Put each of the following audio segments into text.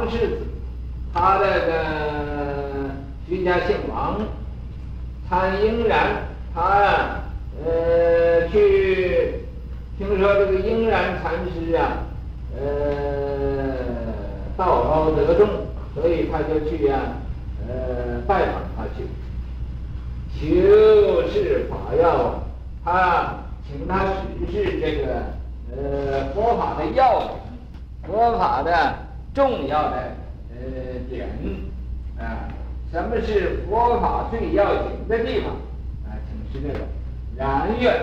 王世子，他那个徐家姓王，参应然，他呀，呃，去听说这个应然禅师啊，呃，道高德重，所以他就去呀、呃，拜访他去，求是法要，他请他指示这个，呃，佛法的要领。佛法的重要的呃点啊，什么是佛法最要紧的地方啊？请示这个然愿，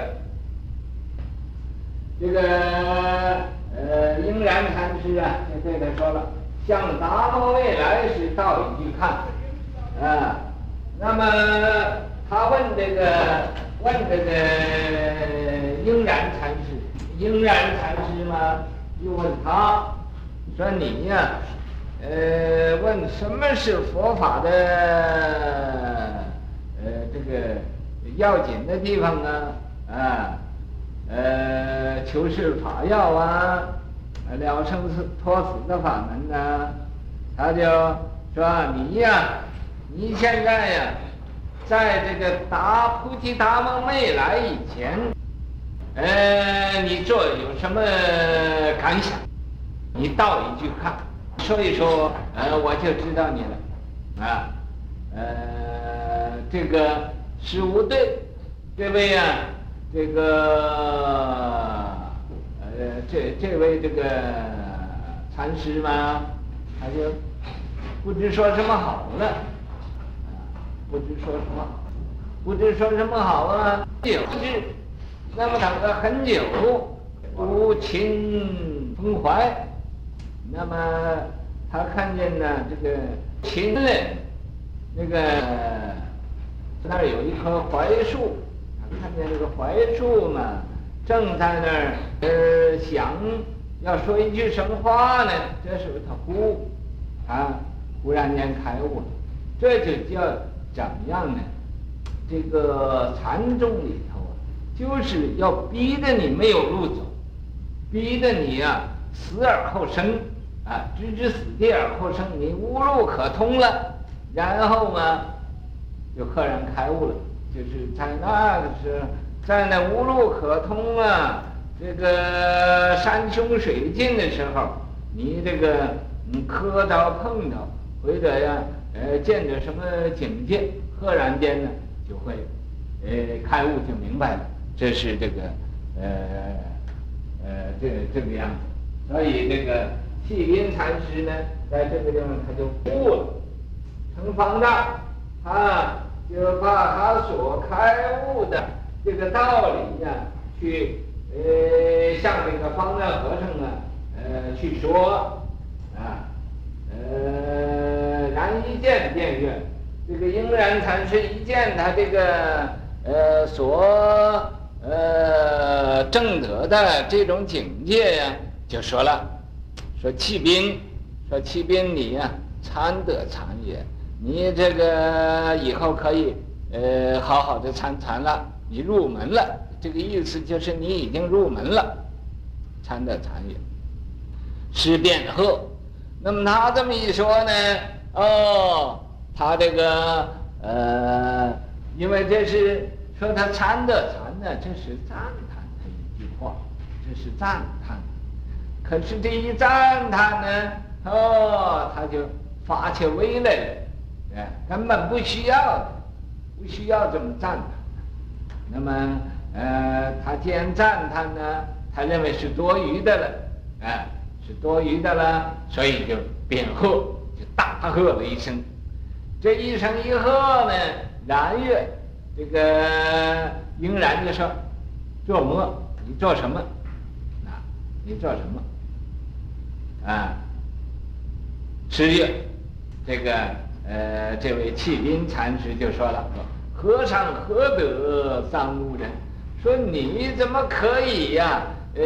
这个呃应然禅师啊，就对他说了：向达摩未来时到已去看啊。那么他问这个问这个应然禅师，应然禅师吗？又问他，说你呀，呃，问什么是佛法的，呃，这个要紧的地方啊，啊，呃，求是法要啊，了生死脱死的法门呐，啊，他就说你呀，你现在呀，在这个达菩提达摩未来以前。呃，你做有什么感想？你到底去看，说一说，呃，我就知道你了，啊，呃，这个是无对，这位、啊，这个，呃，这这位这个禅师嘛，他就不知说什么好了，不知说什么，不知说什么好啊，就是。那么等了很久，无情风怀。那么他看见呢，这个秦人，那个那儿有一棵槐树，他看见这个槐树嘛，正在那儿呃想要说一句什么话呢？这时候他忽啊忽然间开悟了，这就叫怎么样呢？这个禅宗里头啊。就是要逼得你没有路走，逼得你、啊、死而后生，啊，置之死地而后生，你无路可通了，然后嘛，就赫然开悟了。就是在那个时，在那无路可通啊，这个山穷水尽的时候，你这个你磕着碰着，或者呀，呃，见着什么境界，赫然间呢，就会，呃，开悟就明白了。这是这个，呃，呃，这这个样子，所以这个契宾禅师呢，在这个地方他就悟了，成方丈，他就把他所开悟的这个道理呀，去呃向这个方丈和尚啊，呃去说，啊，呃，然一见便悦，这个应然禅师一见他这个呃所。呃，正得的这种境界呀，就说了，说契宾，说契宾你呀，参得禅也，你这个以后可以呃好好的参禅了，你入门了，这个意思就是你已经入门了，参得禅也。是便贺，那么他这么一说呢，哦，他这个呃，因为这是说他参得禅。呢这是赞叹的一句话，这是赞叹。可是这一赞叹呢，哦，他就发起威来了，哎，根本不需要，不需要这么赞叹。那么，呃，他既然赞叹呢，他认为是多余的了，哎，是多余的了，所以就便喝，就大喝了一声。这一声一喝呢，然曰，这个。应然就说：“做魔？你做什么？啊，你做什么？啊，十月，这个呃，这位弃兵禅师就说了：说和尚何得臧污人？说你怎么可以呀、呃，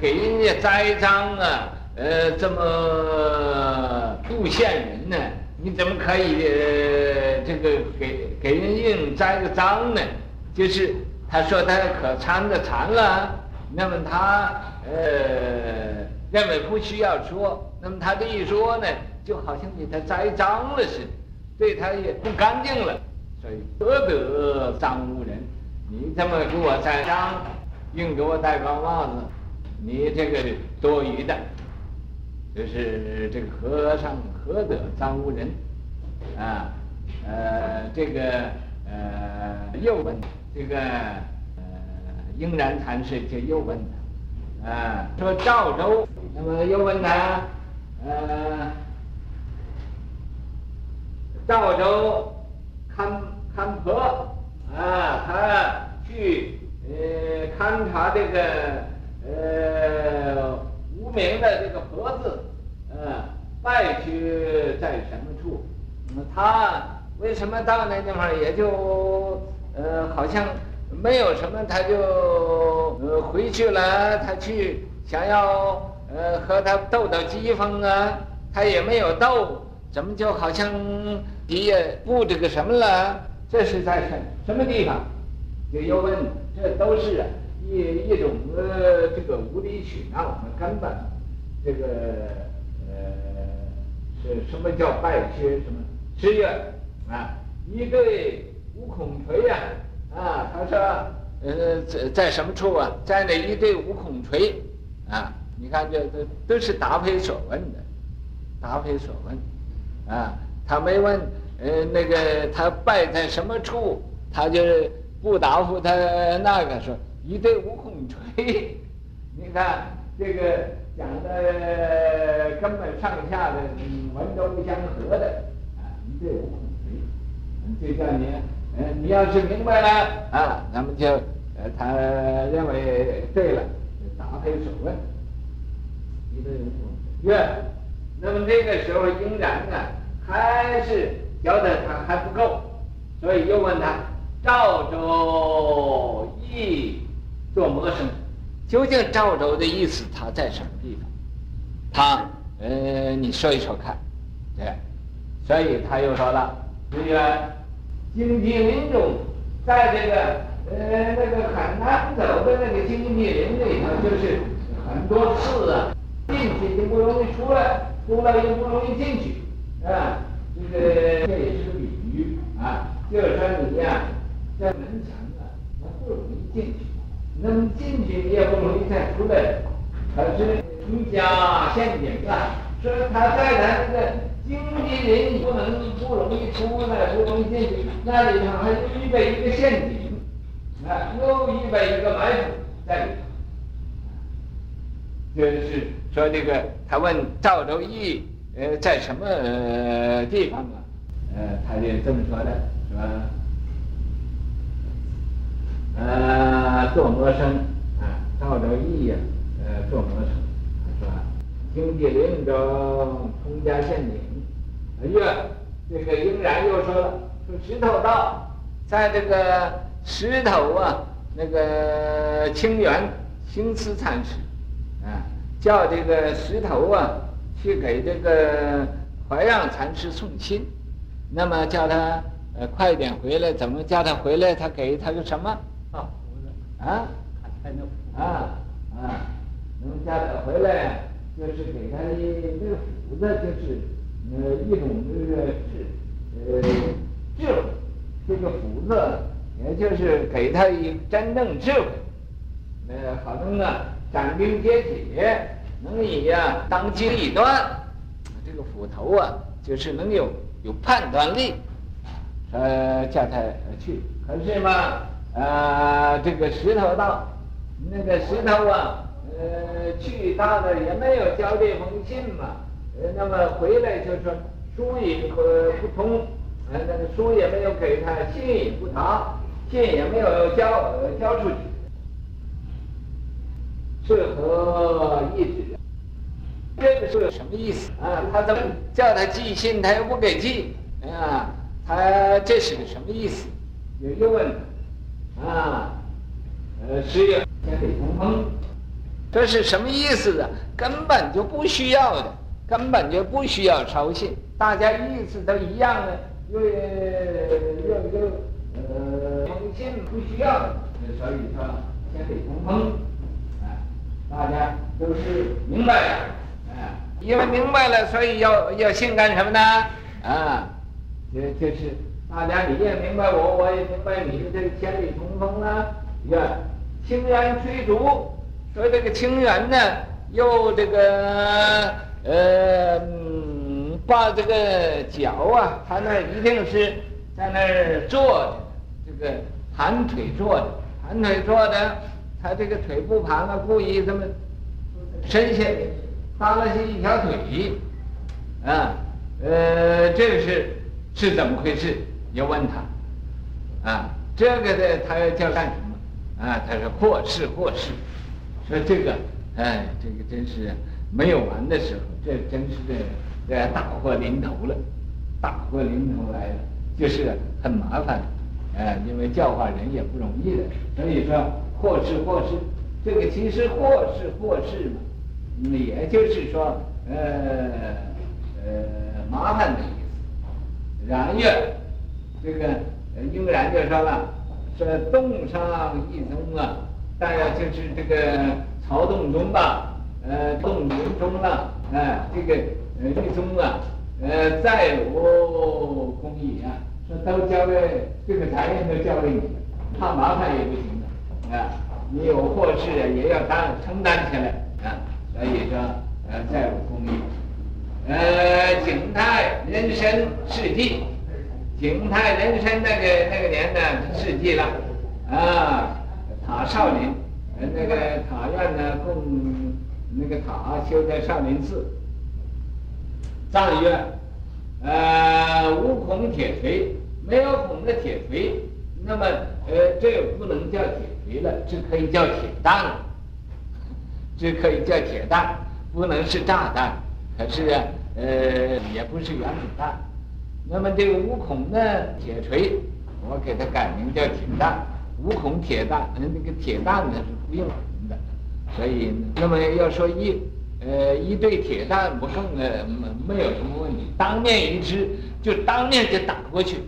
给人家栽赃啊？呃，这么诬陷人呢？你怎么可以呃，这个给给人硬栽个赃呢？”就是他说他可参的禅了，那么他呃认为不需要说。那么他这一说呢，就好像给他栽赃了似的，对他也不干净了。所以何得赃污人？你这么给我栽赃，硬给我戴高帽子，你这个多余的。就是这个和尚何得赃污人？啊，呃，这个呃又问这个呃应然禅师就又问他，啊，说赵州，那么又问他，呃，赵州看看婆，啊，他去呃勘察这个呃。无名的这个婆子，嗯，败缺在什么处？那么他为什么到那地方也就呃好像没有什么，他就呃回去了。他去想要呃和他斗斗机锋啊，他也没有斗，怎么就好像也不这个什么了？这是在什什么地方？就又问，这都是。一一种呃，这个无理取闹，根本这个呃是什么叫败缺？什么是呀？啊，一对五孔锤呀！啊，他说呃在在什么处啊？在那一对五孔锤啊！你看这这都是答非所问的，答非所问啊！他没问呃那个他败在什么处，他就不答复他那个说。一对五孔锤，你看这个讲的根本上下的文都不相合的啊！一对五孔锤，就叫你，呃，你要是明白了啊，那么就呃，他认为对了，答非所问。一对，那么这个时候应然啊，还是觉得他还不够，所以又问他赵州意。做魔生，究竟赵州的意思，他在什么地方？他，呃，你说一说看，对，所以他又说了，这个荆棘林中，在这个呃那个很难走的那个荆棘林里头，就是很多刺啊，进去就不容易出来，出来又不容易进去，啊，这个这也是个比喻啊，就是说你呀，在门前啊，它不容易进去。能进去你也不容易再出来，可是你加陷阱啊！说他在他那个荆棘林不能不容易出来，不容易进去，那里头还预备一个陷阱，啊，又预备一个埋伏在里头。就是说这个，他问赵州义，呃，在什么、地方啊？呃，他就这么说的，是吧？呃，做魔生啊，赵州义呀，呃，做魔生，是吧？荆棘林中通家陷阱，哎呀，这个应然又说了，说石头道，在这个石头啊，那个清源兴慈禅师，叫这个石头啊，去给这个怀让禅师送信，那么叫他呃快点回来，怎么叫他回来？他给他个什么？啊，啊啊，能叫他回来，就是给他一这个斧子，就是呃一种这个智呃智慧，这个斧子也就是给他一真正智慧，呃好能啊斩钉截铁，能以呀当机立断，这个斧头啊就是能有有判断力，呃叫他去，可是嘛。呃，这个石头道，那个石头啊，呃，去到了也没有交这封信嘛，呃，那么回来就说书也不不通，呃，那个书也没有给他，信也不答，信也没有交交出去，是何意思？这个是什么意思啊？他怎么叫他寄信，他又不给寄啊？他这是个什么意思？有一个问题。啊，呃，十月天北通风，这是什么意思啊？根本就不需要的，根本就不需要抄信，大家意思都一样的，又又又呃，通信不需要的，所以说天北通风，大家都是明白的，啊。因为明白了，所以要要信干什么呢？啊，就就是大家你也明白我，我也明白你，这个千里同风啊，呀，清源吹竹，说这个清源呢，又这个呃，把这个脚啊，他那一定是在那儿坐着，这个盘腿坐着，盘腿坐着，他这个腿不盘了，故意这么伸下去。搭了是一条腿，啊，呃，这是是怎么回事？要问他，啊，这个的，他要叫干什么？啊，他说或是或是，说这个，哎，这个真是没有完的时候，这真是这这大祸临头了，大祸临头来了，就是很麻烦，呃，因为教化人也不容易的，所以说或是或是，这个其实或是或是嘛。也就是说，呃呃，麻烦的意思。然曰，这个应然就说了，说洞上一宗啊，大约就是这个曹洞宗吧，呃，洞云中了，哎、呃，这个呃一宗啊，呃，再有功矣啊，说都交给这个财运都交给你，怕麻烦也不行，啊，你有祸事，也要担承担起来啊。所以说，呃，再无功矣。呃，景泰人参世纪，景泰人参那个那个年呢，世纪了，啊，塔少林，呃，那个塔院呢，供那个塔修在少林寺。藏院，呃，无孔铁锤，没有孔的铁锤，那么，呃，这不能叫铁锤了，这可以叫铁蛋了。这可以叫铁蛋，不能是炸弹，可是啊，呃，也不是原子弹。那么这个五孔的铁锤，我给它改名叫铁蛋，五孔铁蛋，那个铁蛋呢是不用的，所以那么要说一，呃，一对铁蛋不更呃没没有什么问题，当面一支就当面就打过去，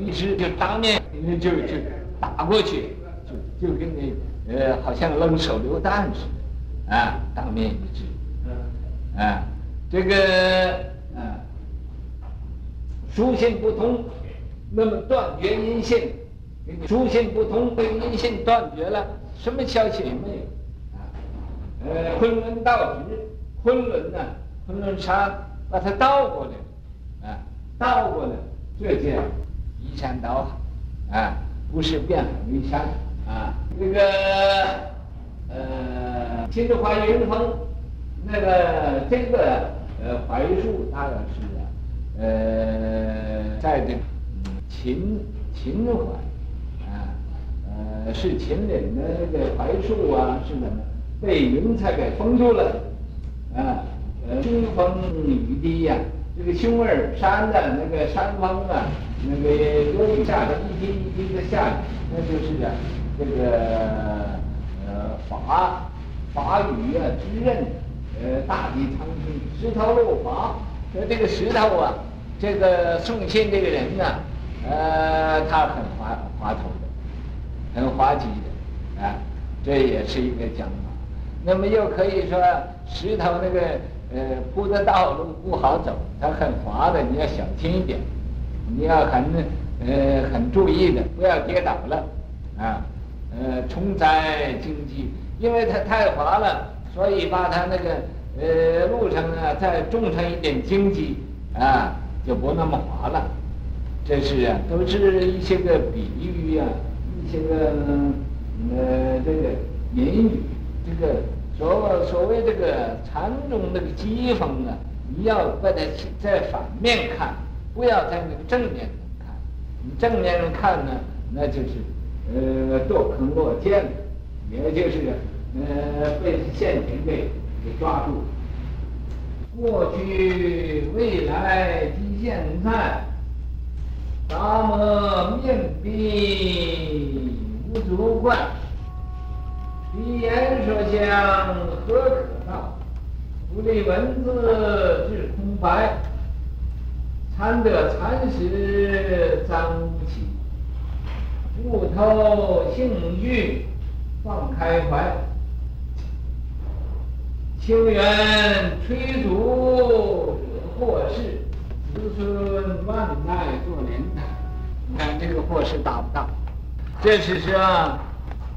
一支就当面就就打过去，就就跟你呃好像扔手榴弹似的。啊，当面一致，啊，这个啊，书信不通，那么断绝音信，书信不通，被音信断绝了，什么消息也没有，啊，呃，昆仑道直，昆仑呢，昆仑山把它倒过来，啊，倒过来，这叫移山倒海，啊，不是变海为山，啊，这个。呃，秦淮云峰，那个这个呃槐树，它是啊，呃，在这秦秦淮啊，呃是秦岭的那个槐树啊，是什么？被云彩给封住了啊，呃，凶风雨滴呀，这个凶耳山的那个山峰啊，那个有雨下的一滴一滴的下，那就是啊，这个呃。法法雨啊，滋润，呃，大地苍生，石头路滑。那这个石头啊，这个送信这个人呢，呃，他很滑滑头的，很滑稽的，啊，这也是一个讲法。那么又可以说，石头那个呃铺的道路不好走，它很滑的，你要小心一点，你要很呃很注意的，不要跌倒了，啊，呃，重灾经济。因为它太滑了，所以把它那个呃路上呢再种上一点荆棘啊，就不那么滑了。这是啊，都是一些个比喻啊，一些个呃这个隐语。这个所所谓这个禅宗那个机锋啊，你要把它在反面看，不要在那个正面上看。你正面上看呢，那就是呃堕坑落涧。也就是，呃，被陷阱给给抓住。过去、未来及现在，达摩面壁无足观，彼言说相何可道？不立文字至空白，参得禅实暂无起，悟透性具。放开怀，清源吹竹惹祸事，子孙万代做连台。你看这个祸事大不大？这是说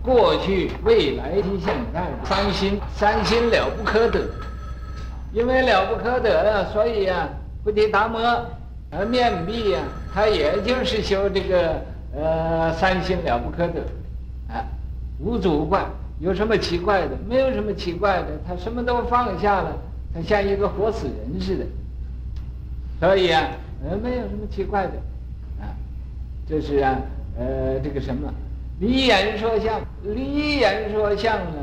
过去、未来及现在三心，三心了不可得。因为了不可得啊，所以、啊，菩提达摩，呃，面壁、啊，他也就是修这个呃三心了不可得，啊，无主怪，有什么奇怪的？没有什么奇怪的，他什么都放下了，他像一个活死人似的，所以啊，呃，没有什么奇怪的，啊，这是啊，呃，这个什么，离言说相，离言说相呢，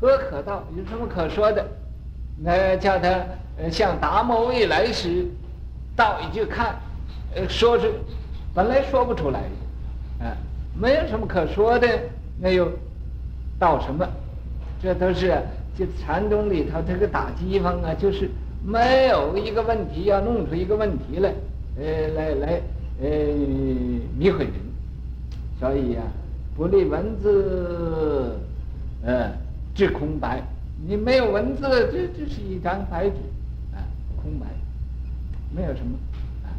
何可道？有什么可说的？那叫他呃，像达摩未来时，道一句看，呃，说是本来说不出来的，啊，没有什么可说的，那又道什么？这都是这禅宗里头这个打机方啊，就是没有一个问题要弄出一个问题来，呃，来来呃迷惑人，所以呀、啊，不立文字，呃，致空白。你没有文字，这这是一张白纸，啊，空白，没有什么，啊，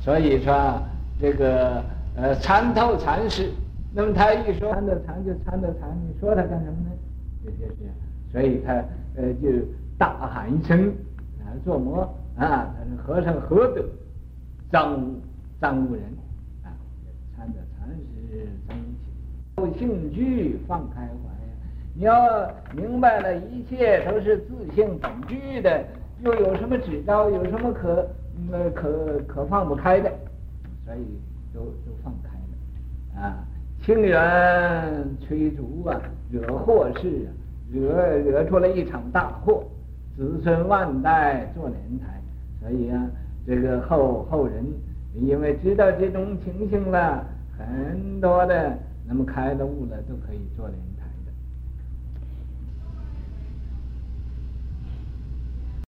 所以说这个呃参透禅师，那么他一说参透禅就参透禅，你说他干什么呢？就就是，所以他呃就大喊一声啊，作魔啊，他说和尚何德，臧污臧污人啊，参透禅师臧污情，性具放开怀呀。你要明白了，一切都是自性本具的，又有什么执着？有什么可呃可可放不开的？所以都都放开了啊！清源吹竹啊，惹祸事啊，惹惹出了一场大祸，子孙万代做连台。所以啊，这个后后人因为知道这种情形了，很多的那么开了悟了，都可以做连接。